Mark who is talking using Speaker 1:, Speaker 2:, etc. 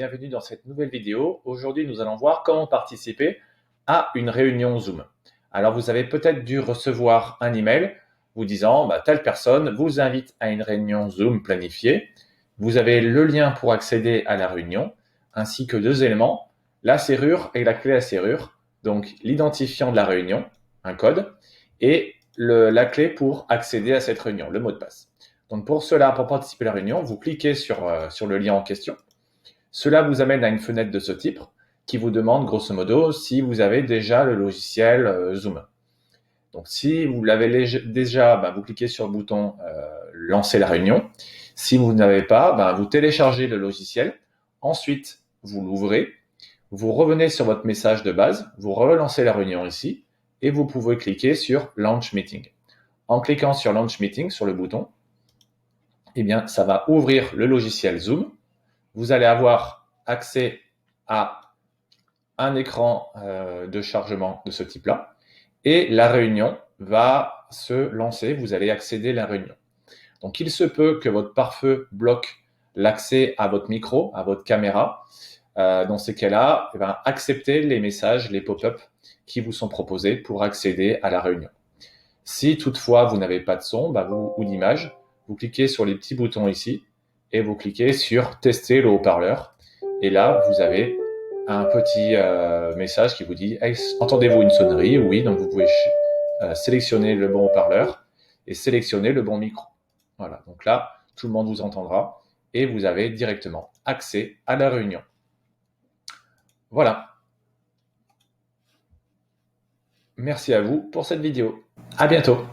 Speaker 1: Bienvenue dans cette nouvelle vidéo. Aujourd'hui, nous allons voir comment participer à une réunion Zoom. Alors, vous avez peut-être dû recevoir un email vous disant bah, telle personne vous invite à une réunion Zoom planifiée. Vous avez le lien pour accéder à la réunion, ainsi que deux éléments, la serrure et la clé à serrure, donc l'identifiant de la réunion, un code, et la clé pour accéder à cette réunion, le mot de passe. Donc pour cela, pour participer à la réunion, vous cliquez sur, euh, sur le lien en question. Cela vous amène à une fenêtre de ce type qui vous demande grosso modo si vous avez déjà le logiciel euh, Zoom. Donc si vous l'avez déjà, ben, vous cliquez sur le bouton euh, lancer la réunion. Si vous n'avez pas, ben, vous téléchargez le logiciel. Ensuite, vous l'ouvrez. Vous revenez sur votre message de base. Vous relancez la réunion ici et vous pouvez cliquer sur Launch Meeting. En cliquant sur Launch Meeting sur le bouton, eh bien, ça va ouvrir le logiciel Zoom. Vous allez avoir accès à un écran euh, de chargement de ce type-là et la réunion va se lancer. Vous allez accéder à la réunion. Donc, il se peut que votre pare-feu bloque l'accès à votre micro, à votre caméra. Euh, dans ces cas-là, eh ben, acceptez les messages, les pop-up qui vous sont proposés pour accéder à la réunion. Si toutefois vous n'avez pas de son bah, ou d'image, vous cliquez sur les petits boutons ici et vous cliquez sur tester le haut-parleur. Et là, vous avez un petit euh, message qui vous dit entendez-vous une sonnerie? Oui, donc vous pouvez euh, sélectionner le bon haut-parleur et sélectionner le bon micro. Voilà, donc là, tout le monde vous entendra et vous avez directement accès à la réunion. Voilà. Merci à vous pour cette vidéo. À bientôt.